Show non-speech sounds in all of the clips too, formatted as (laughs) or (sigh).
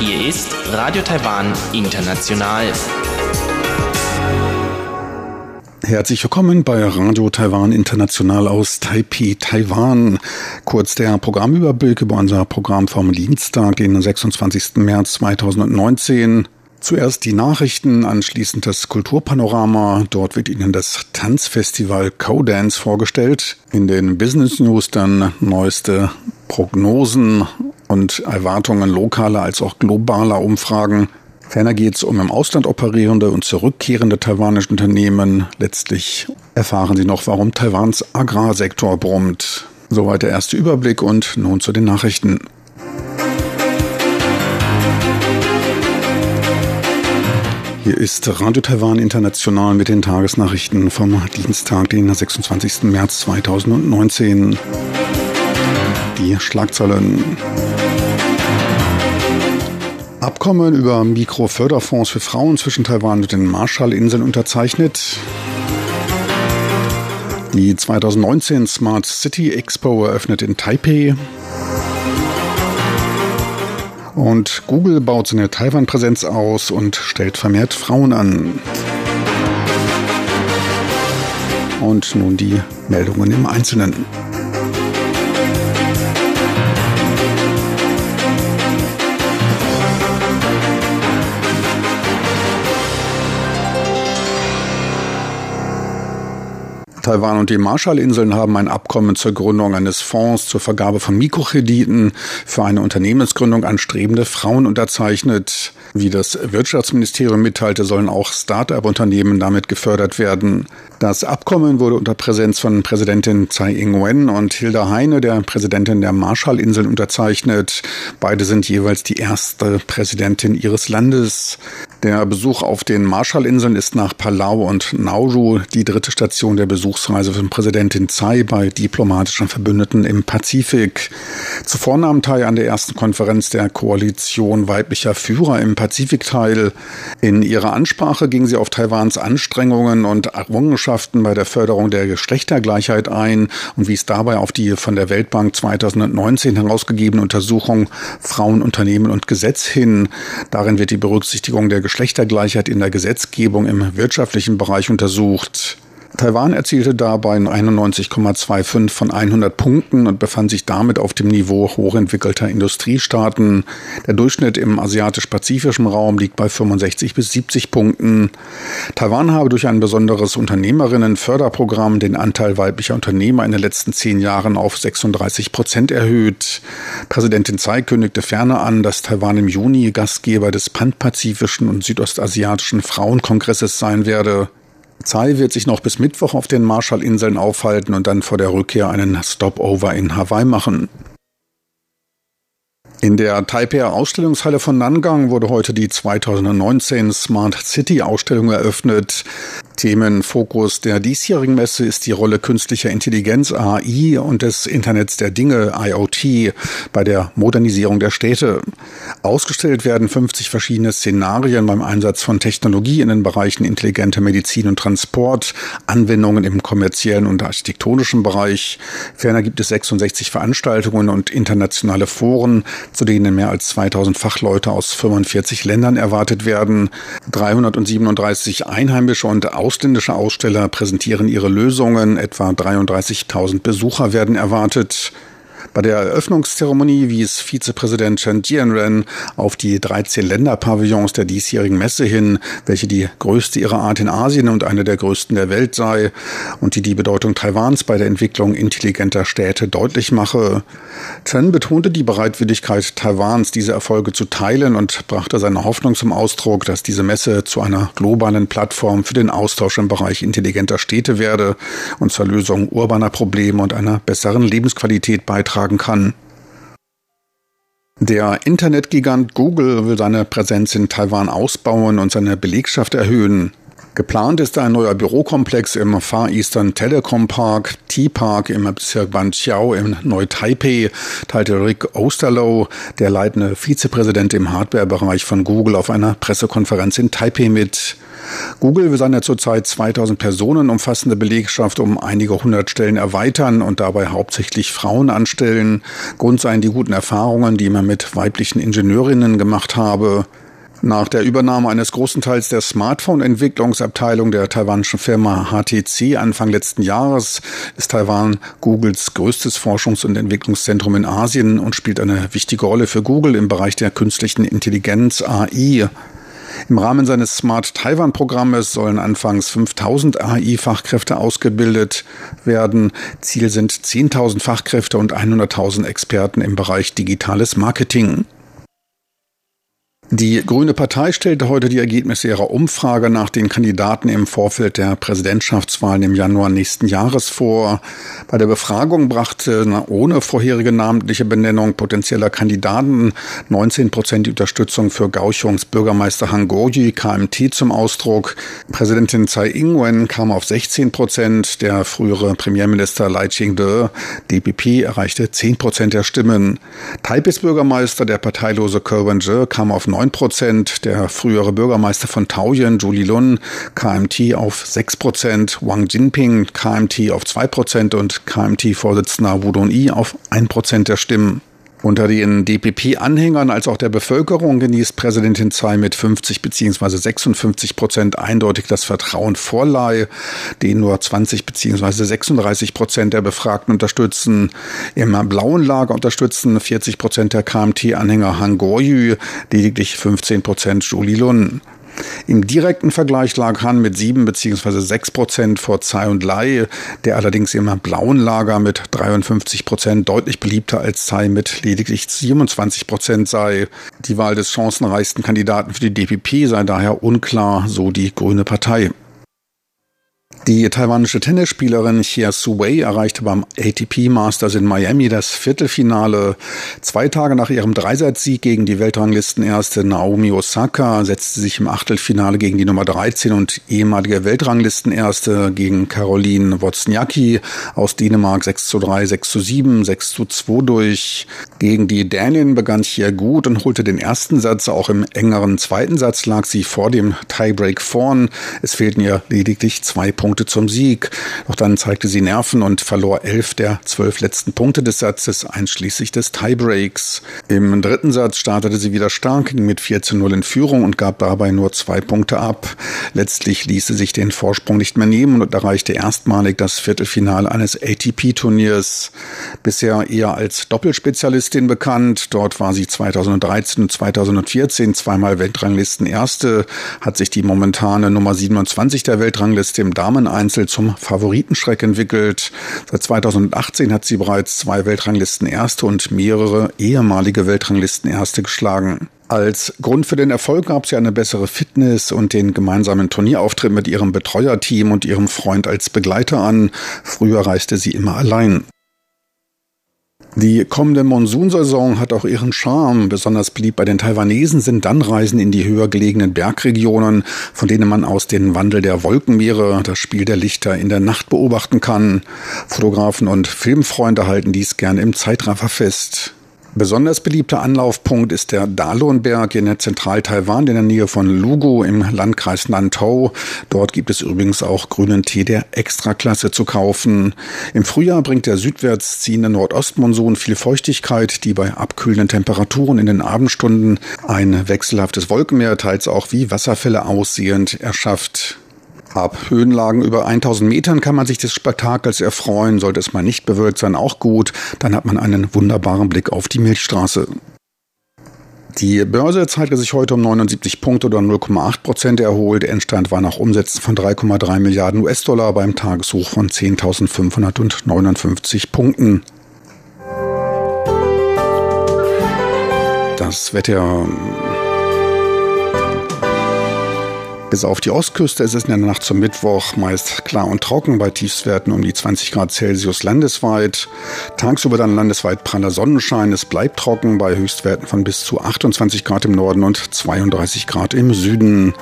Hier ist Radio Taiwan International. Herzlich willkommen bei Radio Taiwan International aus Taipei, Taiwan. Kurz der Programmüberblick über unser Programm vom Dienstag, den 26. März 2019. Zuerst die Nachrichten, anschließend das Kulturpanorama. Dort wird Ihnen das Tanzfestival Co-Dance vorgestellt. In den Business News dann neueste Prognosen und Erwartungen lokaler als auch globaler Umfragen. Ferner geht es um im Ausland operierende und zurückkehrende taiwanische Unternehmen. Letztlich erfahren Sie noch, warum Taiwans Agrarsektor brummt. Soweit der erste Überblick und nun zu den Nachrichten. Hier ist Radio Taiwan International mit den Tagesnachrichten vom Dienstag, den 26. März 2019. Die Schlagzeilen. Abkommen über Mikroförderfonds für Frauen zwischen Taiwan und den Marshallinseln unterzeichnet. Die 2019 Smart City Expo eröffnet in Taipei. Und Google baut seine Taiwan-Präsenz aus und stellt vermehrt Frauen an. Und nun die Meldungen im Einzelnen. Taiwan und die Marshallinseln haben ein Abkommen zur Gründung eines Fonds zur Vergabe von Mikrokrediten für eine Unternehmensgründung anstrebende Frauen unterzeichnet. Wie das Wirtschaftsministerium mitteilte, sollen auch Start-up-Unternehmen damit gefördert werden. Das Abkommen wurde unter Präsenz von Präsidentin Tsai Ing-wen und Hilda Heine, der Präsidentin der Marshallinseln, unterzeichnet. Beide sind jeweils die erste Präsidentin ihres Landes. Der Besuch auf den Marshallinseln ist nach Palau und Nauru die dritte Station der Besuchsreise von Präsidentin Tsai bei diplomatischen Verbündeten im Pazifik. Zuvor nahm Tai an der ersten Konferenz der Koalition weiblicher Führer im Pazifik teil. In ihrer Ansprache ging sie auf Taiwans Anstrengungen und Errungenschaften bei der Förderung der Geschlechtergleichheit ein und wies dabei auf die von der Weltbank 2019 herausgegebene Untersuchung Frauen, Unternehmen und Gesetz hin. Darin wird die Berücksichtigung der Geschlechtergleichheit in der Gesetzgebung im wirtschaftlichen Bereich untersucht. Taiwan erzielte dabei 91,25 von 100 Punkten und befand sich damit auf dem Niveau hochentwickelter Industriestaaten. Der Durchschnitt im asiatisch-pazifischen Raum liegt bei 65 bis 70 Punkten. Taiwan habe durch ein besonderes Unternehmerinnenförderprogramm den Anteil weiblicher Unternehmer in den letzten zehn Jahren auf 36 Prozent erhöht. Präsidentin Tsai kündigte ferner an, dass Taiwan im Juni Gastgeber des panpazifischen und südostasiatischen Frauenkongresses sein werde. Tsai wird sich noch bis Mittwoch auf den Marshallinseln aufhalten und dann vor der Rückkehr einen Stopover in Hawaii machen. In der Taipei Ausstellungshalle von Nangang wurde heute die 2019 Smart City Ausstellung eröffnet. Themenfokus der diesjährigen Messe ist die Rolle künstlicher Intelligenz AI und des Internets der Dinge IoT bei der Modernisierung der Städte. Ausgestellt werden 50 verschiedene Szenarien beim Einsatz von Technologie in den Bereichen intelligente Medizin und Transport, Anwendungen im kommerziellen und architektonischen Bereich. Ferner gibt es 66 Veranstaltungen und internationale Foren, zu denen mehr als 2000 Fachleute aus 45 Ländern erwartet werden. 337 einheimische und ausländische Aussteller präsentieren ihre Lösungen. Etwa 33.000 Besucher werden erwartet. Bei der Eröffnungszeremonie wies Vizepräsident Chen Jianren auf die 13 Länderpavillons der diesjährigen Messe hin, welche die größte ihrer Art in Asien und eine der größten der Welt sei und die die Bedeutung Taiwans bei der Entwicklung intelligenter Städte deutlich mache. Chen betonte die Bereitwilligkeit Taiwans, diese Erfolge zu teilen und brachte seine Hoffnung zum Ausdruck, dass diese Messe zu einer globalen Plattform für den Austausch im Bereich intelligenter Städte werde und zur Lösung urbaner Probleme und einer besseren Lebensqualität beitragen beitragen kann. Der Internetgigant Google will seine Präsenz in Taiwan ausbauen und seine Belegschaft erhöhen. Geplant ist ein neuer Bürokomplex im Far Eastern Telecom Park, T-Park im Bezirk Banqiao in Neu-Taipei, teilte Rick Osterloh, der leitende Vizepräsident im Hardware-Bereich von Google, auf einer Pressekonferenz in Taipei mit. Google will seine zurzeit 2000 Personen umfassende Belegschaft um einige hundert Stellen erweitern und dabei hauptsächlich Frauen anstellen. Grund seien die guten Erfahrungen, die man mit weiblichen Ingenieurinnen gemacht habe. Nach der Übernahme eines großen Teils der Smartphone-Entwicklungsabteilung der taiwanischen Firma HTC Anfang letzten Jahres ist Taiwan Googles größtes Forschungs- und Entwicklungszentrum in Asien und spielt eine wichtige Rolle für Google im Bereich der künstlichen Intelligenz AI. Im Rahmen seines Smart Taiwan Programmes sollen anfangs 5000 AI-Fachkräfte ausgebildet werden. Ziel sind 10.000 Fachkräfte und 100.000 Experten im Bereich digitales Marketing. Die Grüne Partei stellte heute die Ergebnisse ihrer Umfrage nach den Kandidaten im Vorfeld der Präsidentschaftswahlen im Januar nächsten Jahres vor. Bei der Befragung brachte ohne vorherige namentliche Benennung potenzieller Kandidaten 19 Prozent die Unterstützung für Gauchungs Bürgermeister Han Goji KMT zum Ausdruck. Präsidentin Tsai Ing-wen kam auf 16 Prozent. Der frühere Premierminister Lai Ching-de, DPP, erreichte 10 Prozent der Stimmen. Taipis Bürgermeister, der parteilose Kerwin Je, kam auf 9 9 Prozent. Der frühere Bürgermeister von Taoyuan, Julie Lun, KMT auf 6 Prozent. Wang Jinping, KMT auf 2 Prozent und KMT-Vorsitzender Wu Dong-i auf 1 Prozent der Stimmen. Unter den DPP-Anhängern als auch der Bevölkerung genießt Präsidentin Tsai mit 50 bzw. 56 Prozent eindeutig das Vertrauen Vorlei, den nur 20 bzw. 36 Prozent der Befragten unterstützen. Im blauen Lager unterstützen 40 Prozent der KMT-Anhänger Han Goryu, lediglich 15 Prozent Julie Lun. Im direkten Vergleich lag Han mit 7 bzw. 6 Prozent vor Tsai und Lai, der allerdings im blauen Lager mit 53 Prozent deutlich beliebter als Tsai mit lediglich 27 Prozent sei. Die Wahl des chancenreichsten Kandidaten für die DPP sei daher unklar, so die Grüne Partei. Die taiwanische Tennisspielerin Xia Su Wei erreichte beim ATP Masters in Miami das Viertelfinale. Zwei Tage nach ihrem Dreisatzsieg gegen die Weltranglistenerste Naomi Osaka setzte sich im Achtelfinale gegen die Nummer 13 und ehemalige Weltranglistenerste gegen Caroline Wozniacki aus Dänemark 6 zu 3, 6 zu 7, 6 zu 2 durch. Gegen die Dänin begann Xia gut und holte den ersten Satz. Auch im engeren zweiten Satz lag sie vor dem Tiebreak vorn. Es fehlten ihr lediglich zwei Punkte Punkte zum Sieg. Doch dann zeigte sie Nerven und verlor elf der zwölf letzten Punkte des Satzes, einschließlich des Tiebreaks. Im dritten Satz startete sie wieder stark, ging mit 4 zu 0 in Führung und gab dabei nur zwei Punkte ab. Letztlich ließ sie sich den Vorsprung nicht mehr nehmen und erreichte erstmalig das Viertelfinale eines ATP-Turniers. Bisher eher als Doppelspezialistin bekannt. Dort war sie 2013 und 2014 zweimal Weltranglisten-Erste, hat sich die momentane Nummer 27 der Weltrangliste im Damen Dameneinzel zum Favoritenschreck entwickelt. Seit 2018 hat sie bereits zwei Weltranglisten Erste und mehrere ehemalige Weltranglisten Erste geschlagen. Als Grund für den Erfolg gab sie eine bessere Fitness und den gemeinsamen Turnierauftritt mit ihrem Betreuerteam und ihrem Freund als Begleiter an. Früher reiste sie immer allein. Die kommende Monsunsaison hat auch ihren Charme. Besonders beliebt bei den Taiwanesen sind dann Reisen in die höher gelegenen Bergregionen, von denen man aus den Wandel der Wolkenmeere, das Spiel der Lichter in der Nacht beobachten kann. Fotografen und Filmfreunde halten dies gern im Zeitraffer fest. Besonders beliebter Anlaufpunkt ist der Dalonberg in Zentral-Taiwan in der Nähe von Lugu im Landkreis Nantau. Dort gibt es übrigens auch grünen Tee der Extraklasse zu kaufen. Im Frühjahr bringt der südwärts ziehende Nordostmonsun viel Feuchtigkeit, die bei abkühlenden Temperaturen in den Abendstunden ein wechselhaftes Wolkenmeer, teils auch wie Wasserfälle aussehend, erschafft. Ab Höhenlagen über 1000 Metern kann man sich des Spektakels erfreuen. Sollte es mal nicht bewölkt sein, auch gut. Dann hat man einen wunderbaren Blick auf die Milchstraße. Die Börse zeigte sich heute um 79 Punkte oder 0,8 Prozent erholt. Endstand war nach Umsätzen von 3,3 Milliarden US-Dollar beim Tageshoch von 10.559 Punkten. Das Wetter bis auf die Ostküste ist es in der Nacht zum Mittwoch meist klar und trocken bei Tiefstwerten um die 20 Grad Celsius landesweit. Tagsüber dann landesweit praller Sonnenschein. Es bleibt trocken bei Höchstwerten von bis zu 28 Grad im Norden und 32 Grad im Süden.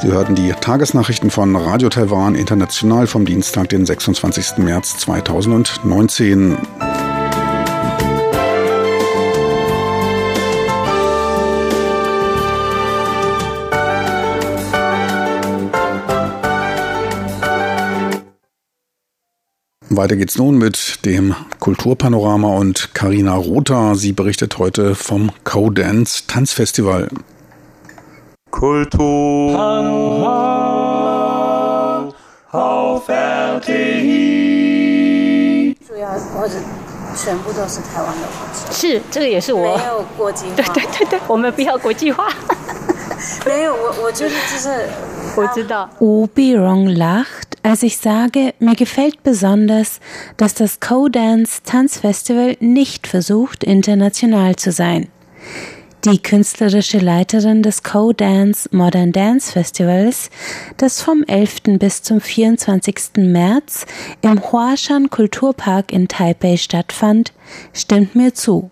Sie hörten die Tagesnachrichten von Radio Taiwan International vom Dienstag, den 26. März 2019. Weiter geht's nun mit dem Kulturpanorama und Karina Rotha. Sie berichtet heute vom Co-Dance Tanzfestival. Kulturpanorama auf RTI. 主要或者全部都是台湾的活动。是，这个也是我。没有国际化。对对对对，我们不要国际化。没有，我我就是就是。我知道。Wu Birong lacht Als ich sage, mir gefällt besonders, dass das Co-Dance Tanzfestival nicht versucht, international zu sein. Die künstlerische Leiterin des Co-Dance Modern Dance Festivals, das vom 11. bis zum 24. März im Huashan Kulturpark in Taipei stattfand, stimmt mir zu.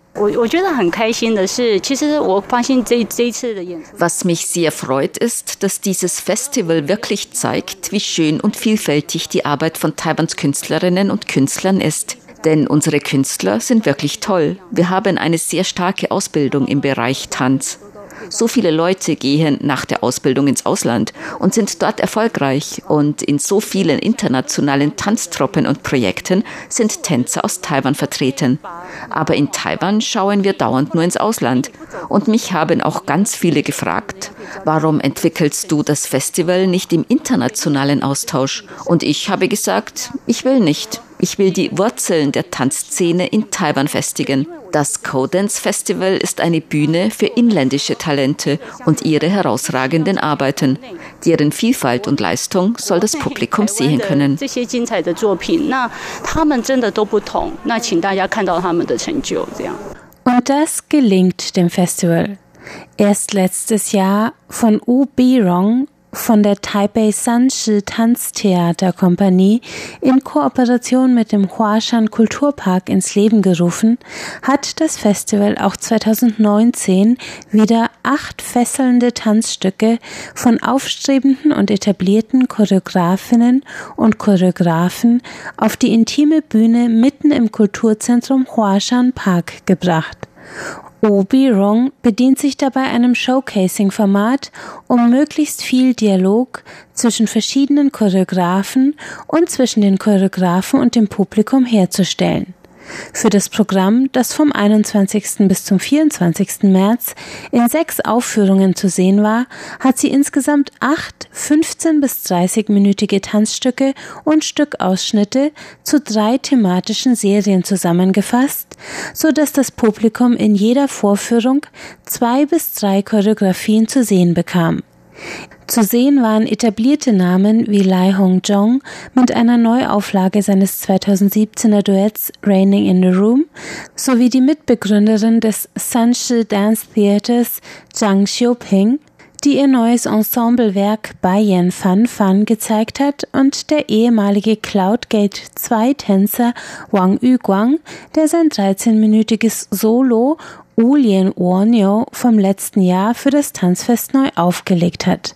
Was mich sehr freut, ist, dass dieses Festival wirklich zeigt, wie schön und vielfältig die Arbeit von Taiwans Künstlerinnen und Künstlern ist. Denn unsere Künstler sind wirklich toll. Wir haben eine sehr starke Ausbildung im Bereich Tanz. So viele Leute gehen nach der Ausbildung ins Ausland und sind dort erfolgreich. Und in so vielen internationalen Tanztruppen und Projekten sind Tänzer aus Taiwan vertreten. Aber in Taiwan schauen wir dauernd nur ins Ausland. Und mich haben auch ganz viele gefragt, warum entwickelst du das Festival nicht im internationalen Austausch? Und ich habe gesagt, ich will nicht. Ich will die Wurzeln der Tanzszene in Taiwan festigen. Das Codance Festival ist eine Bühne für inländische Talente und ihre herausragenden Arbeiten. Deren Vielfalt und Leistung soll das Publikum (laughs) sehen können. Und das gelingt dem Festival. Erst letztes Jahr von U Birong von der Taipei Sanshi Tanztheaterkompanie in Kooperation mit dem Huashan Kulturpark ins Leben gerufen, hat das Festival auch 2019 wieder acht fesselnde Tanzstücke von aufstrebenden und etablierten Choreografinnen und Choreografen auf die intime Bühne mitten im Kulturzentrum Huashan Park gebracht. Obi-Rong bedient sich dabei einem Showcasing-Format, um möglichst viel Dialog zwischen verschiedenen Choreografen und zwischen den Choreografen und dem Publikum herzustellen. Für das Programm, das vom 21. bis zum 24. März in sechs Aufführungen zu sehen war, hat sie insgesamt acht 15 bis 30-minütige Tanzstücke und Stückausschnitte zu drei thematischen Serien zusammengefasst, so dass das Publikum in jeder Vorführung zwei bis drei Choreografien zu sehen bekam. Zu sehen waren etablierte Namen wie Lai Hong-jong mit einer Neuauflage seines 2017er Duetts Raining in the Room sowie die Mitbegründerin des Sanshi Dance Theaters Zhang Xiuping, die ihr neues Ensemblewerk Bayen Fan Fan gezeigt hat und der ehemalige Cloudgate 2 Tänzer Wang Yuguang, der sein 13-minütiges Solo Ulien Wonyo vom letzten Jahr für das Tanzfest neu aufgelegt hat.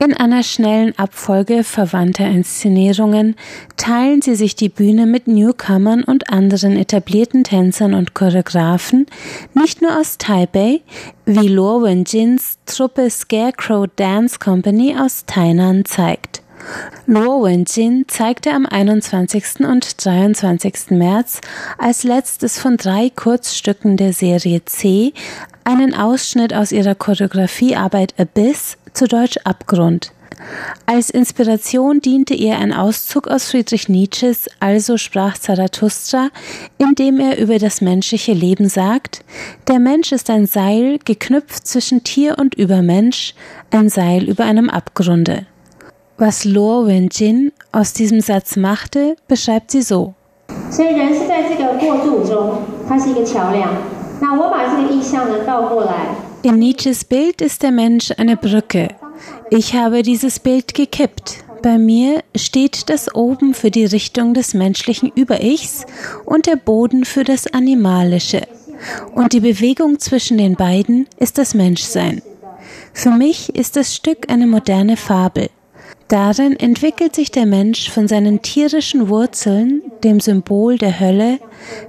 In einer schnellen Abfolge verwandter Inszenierungen teilen sie sich die Bühne mit Newcomern und anderen etablierten Tänzern und Choreografen, nicht nur aus Taipei, wie Luo Wenjins Truppe Scarecrow Dance Company aus Tainan zeigt. Luo Wenjin zeigte am 21. und 23. März als letztes von drei Kurzstücken der Serie C einen Ausschnitt aus ihrer Choreografiearbeit Abyss zu Deutsch Abgrund. Als Inspiration diente ihr ein Auszug aus Friedrich Nietzsches Also sprach Zarathustra, in dem er über das menschliche Leben sagt, der Mensch ist ein Seil geknüpft zwischen Tier und Übermensch, ein Seil über einem Abgrunde. Was Luo Wenjin aus diesem Satz machte, beschreibt sie so. In Nietzsches Bild ist der Mensch eine Brücke. Ich habe dieses Bild gekippt. Bei mir steht das Oben für die Richtung des menschlichen Überichs und der Boden für das Animalische. Und die Bewegung zwischen den beiden ist das Menschsein. Für mich ist das Stück eine moderne Fabel. Darin entwickelt sich der Mensch von seinen tierischen Wurzeln, dem Symbol der Hölle,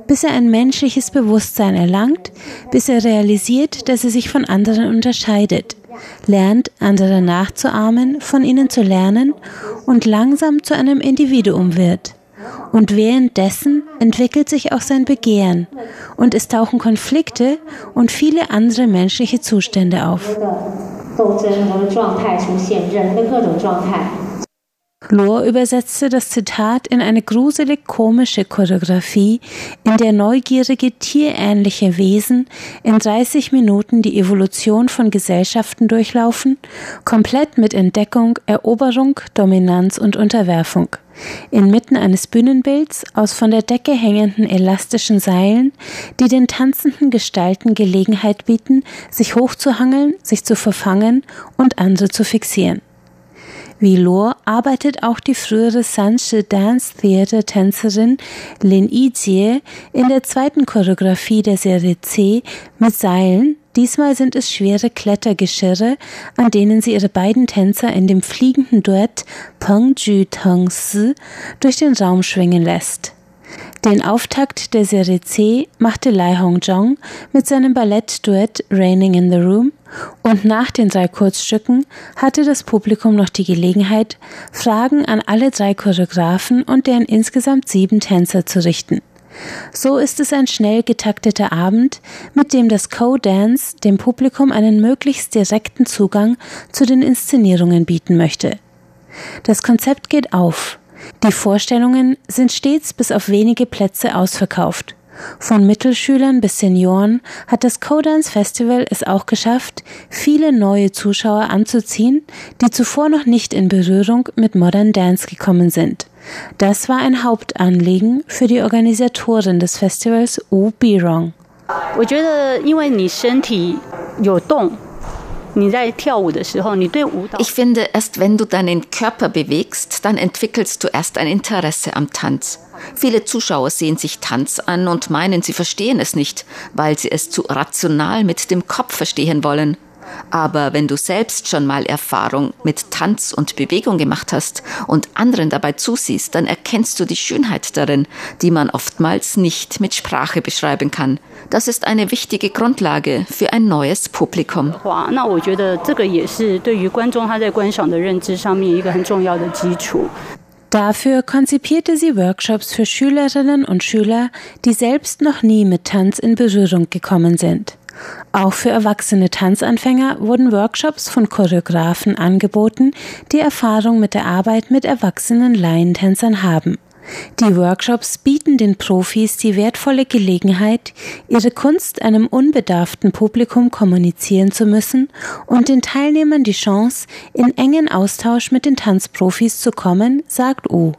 bis er ein menschliches Bewusstsein erlangt, bis er realisiert, dass er sich von anderen unterscheidet, lernt, andere nachzuahmen, von ihnen zu lernen und langsam zu einem Individuum wird. Und währenddessen entwickelt sich auch sein Begehren und es tauchen Konflikte und viele andere menschliche Zustände auf. Lohr übersetzte das Zitat in eine gruselig komische Choreografie, in der neugierige tierähnliche Wesen in 30 Minuten die Evolution von Gesellschaften durchlaufen, komplett mit Entdeckung, Eroberung, Dominanz und Unterwerfung. Inmitten eines Bühnenbilds aus von der Decke hängenden elastischen Seilen, die den tanzenden Gestalten Gelegenheit bieten, sich hochzuhangeln, sich zu verfangen und andere zu fixieren. Wie Lor arbeitet auch die frühere Sanche Dance Theater Tänzerin Lin Yijie in der zweiten Choreografie der Serie C mit Seilen. Diesmal sind es schwere Klettergeschirre, an denen sie ihre beiden Tänzer in dem fliegenden Duett Peng Ju Teng Si durch den Raum schwingen lässt. Den Auftakt der Serie C machte Lai Hongzhong mit seinem Ballettduett Raining in the Room und nach den drei Kurzstücken hatte das Publikum noch die Gelegenheit, Fragen an alle drei Choreografen und deren insgesamt sieben Tänzer zu richten. So ist es ein schnell getakteter Abend, mit dem das Co-Dance dem Publikum einen möglichst direkten Zugang zu den Inszenierungen bieten möchte. Das Konzept geht auf. Die Vorstellungen sind stets bis auf wenige Plätze ausverkauft. Von Mittelschülern bis Senioren hat das Codance Festival es auch geschafft, viele neue Zuschauer anzuziehen, die zuvor noch nicht in Berührung mit Modern Dance gekommen sind. Das war ein Hauptanliegen für die Organisatorin des Festivals Wu Birong. 我觉得，因为你身体有动 ，ich finde, erst wenn du deinen Körper bewegst, dann entwickelst du erst ein Interesse am Tanz. Viele Zuschauer sehen sich Tanz an und meinen, sie verstehen es nicht, weil sie es zu rational mit dem Kopf verstehen wollen. Aber wenn du selbst schon mal Erfahrung mit Tanz und Bewegung gemacht hast und anderen dabei zusiehst, dann erkennst du die Schönheit darin, die man oftmals nicht mit Sprache beschreiben kann. Das ist eine wichtige Grundlage für ein neues Publikum. Dafür konzipierte sie Workshops für Schülerinnen und Schüler, die selbst noch nie mit Tanz in Berührung gekommen sind. Auch für erwachsene Tanzanfänger wurden Workshops von Choreografen angeboten, die Erfahrung mit der Arbeit mit erwachsenen Laientänzern haben. Die Workshops bieten den Profis die wertvolle Gelegenheit, ihre Kunst einem unbedarften Publikum kommunizieren zu müssen und den Teilnehmern die Chance, in engen Austausch mit den Tanzprofis zu kommen, sagt U.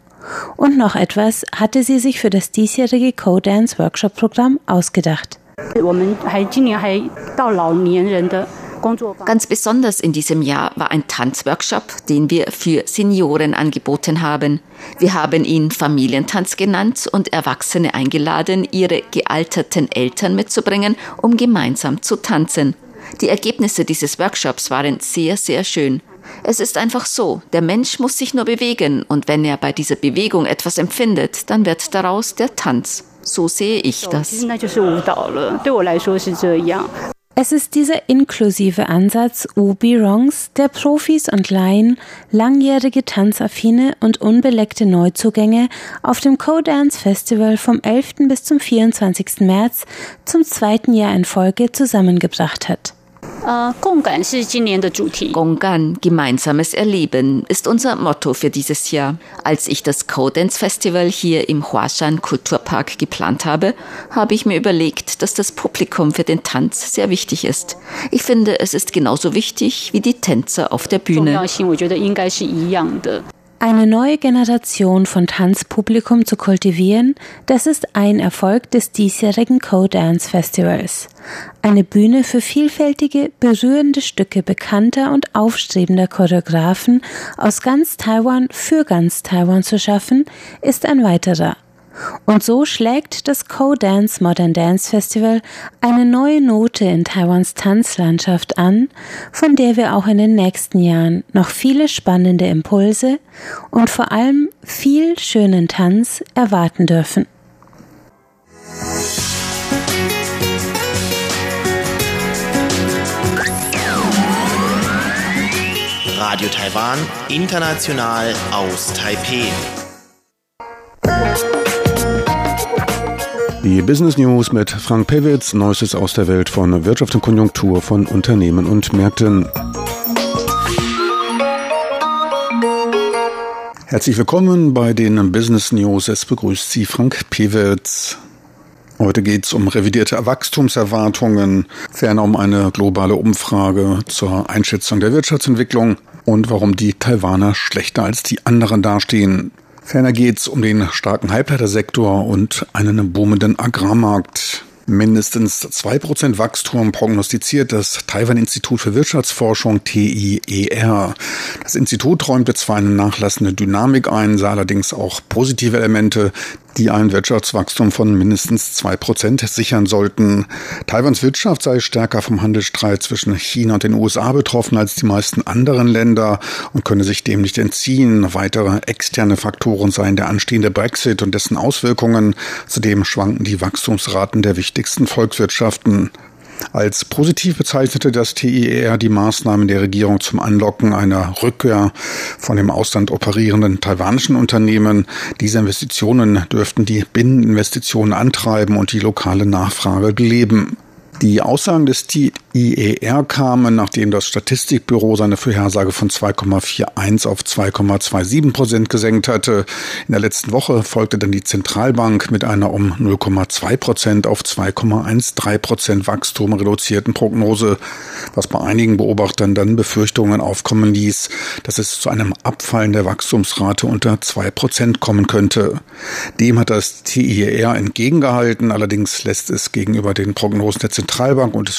Und noch etwas hatte sie sich für das diesjährige Co-Dance Workshop Programm ausgedacht. Ganz besonders in diesem Jahr war ein Tanzworkshop, den wir für Senioren angeboten haben. Wir haben ihn Familientanz genannt und Erwachsene eingeladen, ihre gealterten Eltern mitzubringen, um gemeinsam zu tanzen. Die Ergebnisse dieses Workshops waren sehr, sehr schön. Es ist einfach so, der Mensch muss sich nur bewegen und wenn er bei dieser Bewegung etwas empfindet, dann wird daraus der Tanz. So sehe ich das. Es ist dieser inklusive Ansatz Ubi-Rongs, der Profis und Laien, langjährige Tanzaffine und unbeleckte Neuzugänge auf dem Co-Dance Festival vom 11. bis zum 24. März zum zweiten Jahr in Folge zusammengebracht hat. Gonggan, gemeinsames Erleben, ist unser Motto für dieses Jahr. Als ich das Codance Festival hier im Huashan Kulturpark geplant habe, habe ich mir überlegt, dass das Publikum für den Tanz sehr wichtig ist. Ich finde, es ist genauso wichtig wie die Tänzer auf der Bühne. Eine neue Generation von Tanzpublikum zu kultivieren, das ist ein Erfolg des diesjährigen Co-Dance Festivals. Eine Bühne für vielfältige, berührende Stücke bekannter und aufstrebender Choreografen aus ganz Taiwan für ganz Taiwan zu schaffen, ist ein weiterer. Und so schlägt das Co-Dance Modern Dance Festival eine neue Note in Taiwans Tanzlandschaft an, von der wir auch in den nächsten Jahren noch viele spannende Impulse und vor allem viel schönen Tanz erwarten dürfen. Radio Taiwan, international aus Taipeh. Die Business News mit Frank Pewitz, Neuestes aus der Welt von Wirtschaft und Konjunktur von Unternehmen und Märkten. Herzlich willkommen bei den Business News. Es begrüßt Sie Frank Pewitz. Heute geht es um revidierte Wachstumserwartungen, ferner um eine globale Umfrage zur Einschätzung der Wirtschaftsentwicklung und warum die Taiwaner schlechter als die anderen dastehen. Ferner geht es um den starken Halbleitersektor und einen boomenden Agrarmarkt. Mindestens 2% Wachstum prognostiziert das Taiwan-Institut für Wirtschaftsforschung TIER. Das Institut räumte zwar eine nachlassende Dynamik ein, sah allerdings auch positive Elemente, die ein Wirtschaftswachstum von mindestens zwei Prozent sichern sollten. Taiwans Wirtschaft sei stärker vom Handelsstreit zwischen China und den USA betroffen als die meisten anderen Länder und könne sich dem nicht entziehen. Weitere externe Faktoren seien der anstehende Brexit und dessen Auswirkungen. Zudem schwanken die Wachstumsraten der wichtigsten Volkswirtschaften. Als positiv bezeichnete das TIR die Maßnahmen der Regierung zum Anlocken einer Rückkehr von dem Ausland operierenden taiwanischen Unternehmen. Diese Investitionen dürften die Binneninvestitionen antreiben und die lokale Nachfrage beleben. Die Aussagen des IER kamen, nachdem das Statistikbüro seine Vorhersage von 2,41 auf 2,27 Prozent gesenkt hatte. In der letzten Woche folgte dann die Zentralbank mit einer um 0,2 Prozent auf 2,13 Prozent Wachstum reduzierten Prognose, was bei einigen Beobachtern dann Befürchtungen aufkommen ließ, dass es zu einem Abfallen der Wachstumsrate unter 2 Prozent kommen könnte. Dem hat das TIER entgegengehalten, allerdings lässt es gegenüber den Prognosen der Zentralbank und des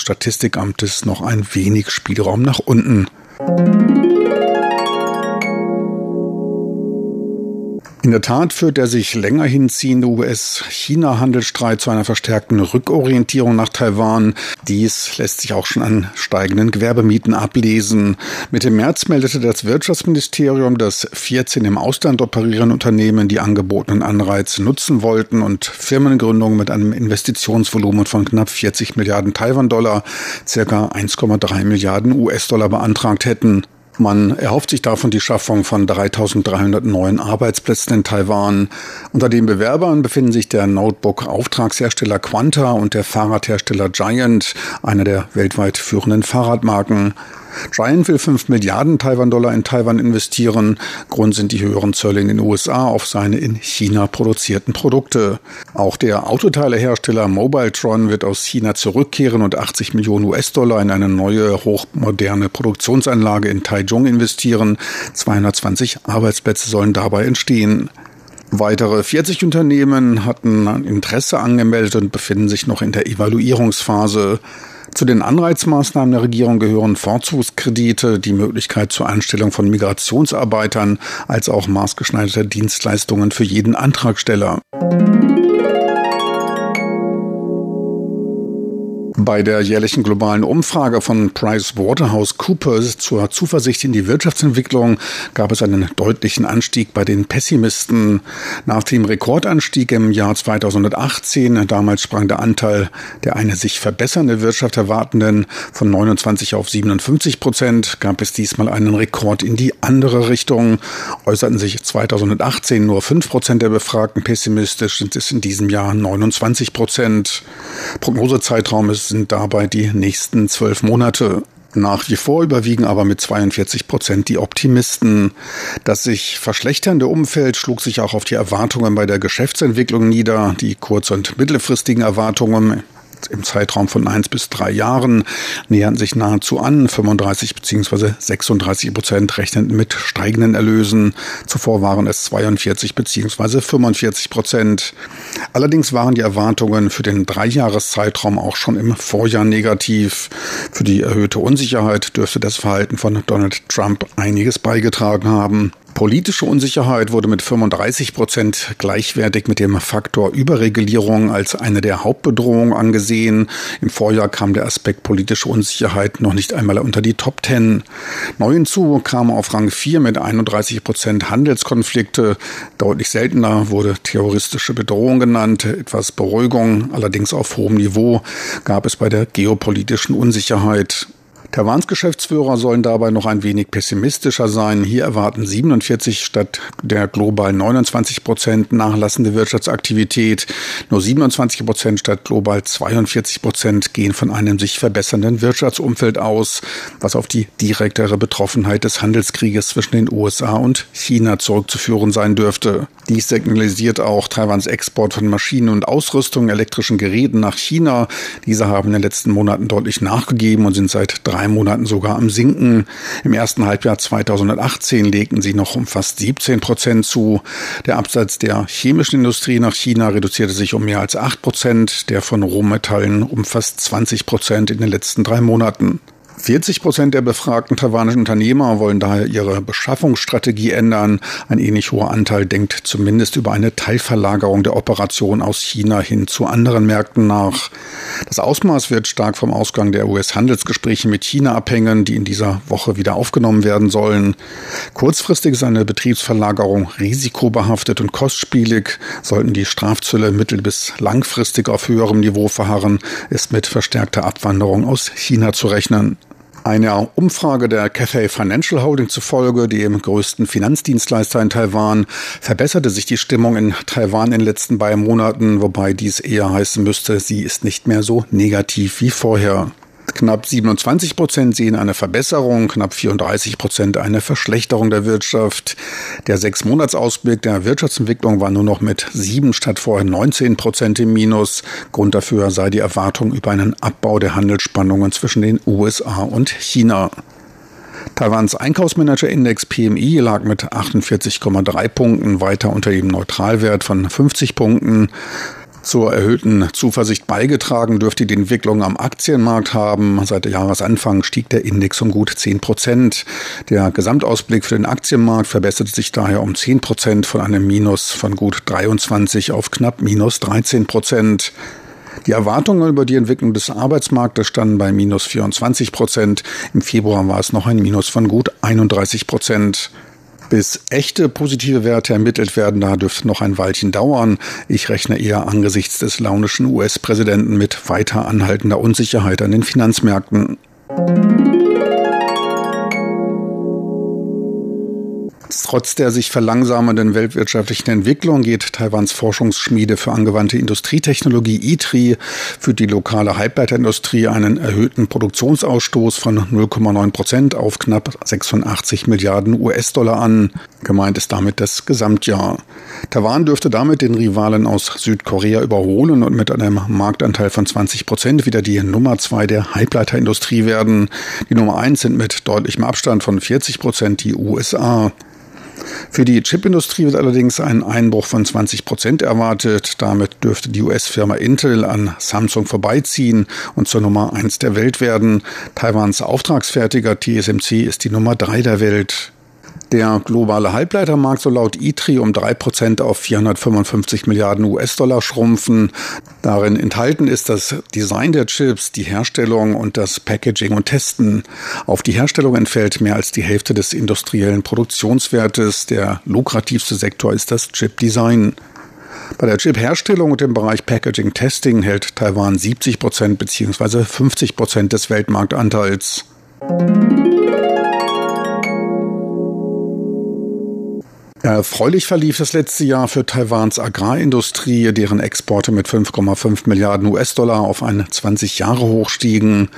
Statistikamtes noch ein wenig Spielraum nach unten. In der Tat führt der sich länger hinziehende US-China-Handelsstreit zu einer verstärkten Rückorientierung nach Taiwan. Dies lässt sich auch schon an steigenden Gewerbemieten ablesen. Mitte März meldete das Wirtschaftsministerium, dass 14 im Ausland operierende Unternehmen die angebotenen Anreize nutzen wollten und Firmengründungen mit einem Investitionsvolumen von knapp 40 Milliarden Taiwan-Dollar, circa 1,3 Milliarden US-Dollar beantragt hätten. Man erhofft sich davon die Schaffung von 3300 neuen Arbeitsplätzen in Taiwan. Unter den Bewerbern befinden sich der Notebook-Auftragshersteller Quanta und der Fahrradhersteller Giant, einer der weltweit führenden Fahrradmarken. Giant will 5 Milliarden Taiwan-Dollar in Taiwan investieren. Grund sind die höheren Zölle in den USA auf seine in China produzierten Produkte. Auch der Autoteilehersteller Mobiletron wird aus China zurückkehren und 80 Millionen US-Dollar in eine neue hochmoderne Produktionsanlage in Taichung investieren. 220 Arbeitsplätze sollen dabei entstehen. Weitere 40 Unternehmen hatten Interesse angemeldet und befinden sich noch in der Evaluierungsphase. Zu den Anreizmaßnahmen der Regierung gehören Vorzugskredite, die Möglichkeit zur Einstellung von Migrationsarbeitern als auch maßgeschneiderte Dienstleistungen für jeden Antragsteller. Bei der jährlichen globalen Umfrage von PricewaterhouseCoopers zur Zuversicht in die Wirtschaftsentwicklung gab es einen deutlichen Anstieg bei den Pessimisten. Nach dem Rekordanstieg im Jahr 2018, damals sprang der Anteil der eine sich verbessernde Wirtschaft erwartenden von 29 auf 57 Prozent, gab es diesmal einen Rekord in die andere Richtung. Äußerten sich 2018 nur 5 Prozent der Befragten pessimistisch, sind es in diesem Jahr 29 Prozent. Prognosezeitraum ist sind dabei die nächsten zwölf Monate. Nach wie vor überwiegen aber mit 42 Prozent die Optimisten. Das sich verschlechternde Umfeld schlug sich auch auf die Erwartungen bei der Geschäftsentwicklung nieder. Die kurz- und mittelfristigen Erwartungen im Zeitraum von eins bis drei Jahren nähern sich nahezu an. 35 bzw. 36 Prozent rechnen mit steigenden Erlösen. Zuvor waren es 42 bzw. 45 Prozent. Allerdings waren die Erwartungen für den Dreijahreszeitraum auch schon im Vorjahr negativ. Für die erhöhte Unsicherheit dürfte das Verhalten von Donald Trump einiges beigetragen haben. Politische Unsicherheit wurde mit 35 Prozent gleichwertig mit dem Faktor Überregulierung als eine der Hauptbedrohungen angesehen. Im Vorjahr kam der Aspekt politische Unsicherheit noch nicht einmal unter die Top Ten. Neu hinzu kam auf Rang 4 mit 31 Prozent Handelskonflikte. Deutlich seltener wurde terroristische Bedrohung genannt. Etwas Beruhigung, allerdings auf hohem Niveau, gab es bei der geopolitischen Unsicherheit. Taiwans Geschäftsführer sollen dabei noch ein wenig pessimistischer sein. Hier erwarten 47 statt der global 29 Prozent nachlassende Wirtschaftsaktivität. Nur 27 Prozent statt global 42 Prozent gehen von einem sich verbessernden Wirtschaftsumfeld aus, was auf die direktere Betroffenheit des Handelskrieges zwischen den USA und China zurückzuführen sein dürfte. Dies signalisiert auch Taiwans Export von Maschinen und Ausrüstung, elektrischen Geräten nach China. Diese haben in den letzten Monaten deutlich nachgegeben und sind seit drei Monaten sogar am Sinken. Im ersten Halbjahr 2018 legten sie noch um fast 17 Prozent zu. Der Absatz der chemischen Industrie nach China reduzierte sich um mehr als 8 Prozent, der von Rohmetallen um fast 20 Prozent in den letzten drei Monaten. 40 Prozent der befragten taiwanischen Unternehmer wollen daher ihre Beschaffungsstrategie ändern. Ein ähnlich hoher Anteil denkt zumindest über eine Teilverlagerung der Operation aus China hin zu anderen Märkten nach. Das Ausmaß wird stark vom Ausgang der US-Handelsgespräche mit China abhängen, die in dieser Woche wieder aufgenommen werden sollen. Kurzfristig ist eine Betriebsverlagerung risikobehaftet und kostspielig. Sollten die Strafzölle mittel- bis langfristig auf höherem Niveau verharren, ist mit verstärkter Abwanderung aus China zu rechnen. Einer Umfrage der Cathay Financial Holding zufolge, dem größten Finanzdienstleister in Taiwan, verbesserte sich die Stimmung in Taiwan in den letzten beiden Monaten, wobei dies eher heißen müsste, sie ist nicht mehr so negativ wie vorher. Knapp 27 Prozent sehen eine Verbesserung, knapp 34 Prozent eine Verschlechterung der Wirtschaft. Der Sechsmonatsausblick der Wirtschaftsentwicklung war nur noch mit sieben statt vorher 19 Prozent im Minus. Grund dafür sei die Erwartung über einen Abbau der Handelsspannungen zwischen den USA und China. Taiwans Einkaufsmanager-Index PMI lag mit 48,3 Punkten weiter unter dem Neutralwert von 50 Punkten. Zur erhöhten Zuversicht beigetragen dürfte die Entwicklung am Aktienmarkt haben. Seit Jahresanfang stieg der Index um gut 10 Prozent. Der Gesamtausblick für den Aktienmarkt verbesserte sich daher um 10 Prozent von einem Minus von gut 23 auf knapp minus 13 Prozent. Die Erwartungen über die Entwicklung des Arbeitsmarktes standen bei minus 24 Prozent. Im Februar war es noch ein Minus von gut 31 Prozent. Bis echte positive Werte ermittelt werden, da dürfte noch ein Weilchen dauern. Ich rechne eher angesichts des launischen US-Präsidenten mit weiter anhaltender Unsicherheit an den Finanzmärkten. Trotz der sich verlangsamenden weltwirtschaftlichen Entwicklung geht Taiwans Forschungsschmiede für angewandte Industrietechnologie ITRI für die lokale Halbleiterindustrie einen erhöhten Produktionsausstoß von 0,9 Prozent auf knapp 86 Milliarden US-Dollar an. Gemeint ist damit das Gesamtjahr. Taiwan dürfte damit den Rivalen aus Südkorea überholen und mit einem Marktanteil von 20 Prozent wieder die Nummer zwei der Halbleiterindustrie werden. Die Nummer eins sind mit deutlichem Abstand von 40 Prozent die USA. Für die Chipindustrie wird allerdings ein Einbruch von 20 Prozent erwartet. Damit dürfte die US-Firma Intel an Samsung vorbeiziehen und zur Nummer eins der Welt werden. Taiwans Auftragsfertiger TSMC ist die Nummer drei der Welt. Der globale Halbleitermarkt soll laut ITRI um drei Prozent auf 455 Milliarden US-Dollar schrumpfen. Darin enthalten ist das Design der Chips, die Herstellung und das Packaging und Testen. Auf die Herstellung entfällt mehr als die Hälfte des industriellen Produktionswertes. Der lukrativste Sektor ist das Chip-Design. Bei der Chip-Herstellung und im Bereich Packaging-Testing hält Taiwan 70 Prozent bzw. 50 Prozent des Weltmarktanteils. Erfreulich verlief das letzte Jahr für Taiwans Agrarindustrie, deren Exporte mit 5,5 Milliarden US-Dollar auf ein 20 Jahre hoch stiegen.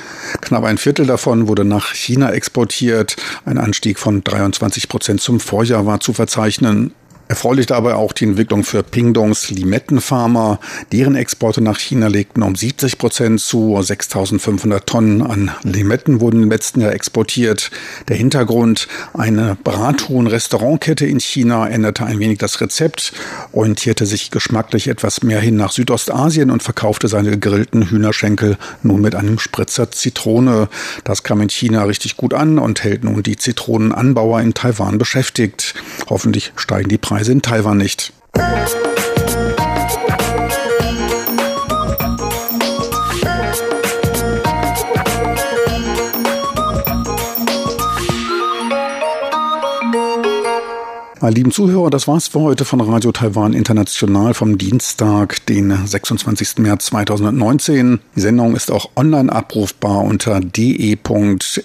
Knapp ein Viertel davon wurde nach China exportiert. Ein Anstieg von 23 Prozent zum Vorjahr war zu verzeichnen. Erfreulich dabei auch die Entwicklung für Pingdongs Limettenfarmer. Deren Exporte nach China legten um 70 Prozent zu. 6500 Tonnen an Limetten wurden im letzten Jahr exportiert. Der Hintergrund, eine Brathuhn-Restaurantkette in China änderte ein wenig das Rezept, orientierte sich geschmacklich etwas mehr hin nach Südostasien und verkaufte seine gegrillten Hühnerschenkel nun mit einem Spritzer Zitrone. Das kam in China richtig gut an und hält nun die Zitronenanbauer in Taiwan beschäftigt. Hoffentlich steigen die Preise Preise in Taiwan nicht. Meine lieben Zuhörer, das war's für heute von Radio Taiwan International vom Dienstag, den 26. März 2019. Die Sendung ist auch online abrufbar unter de.rti.org.tv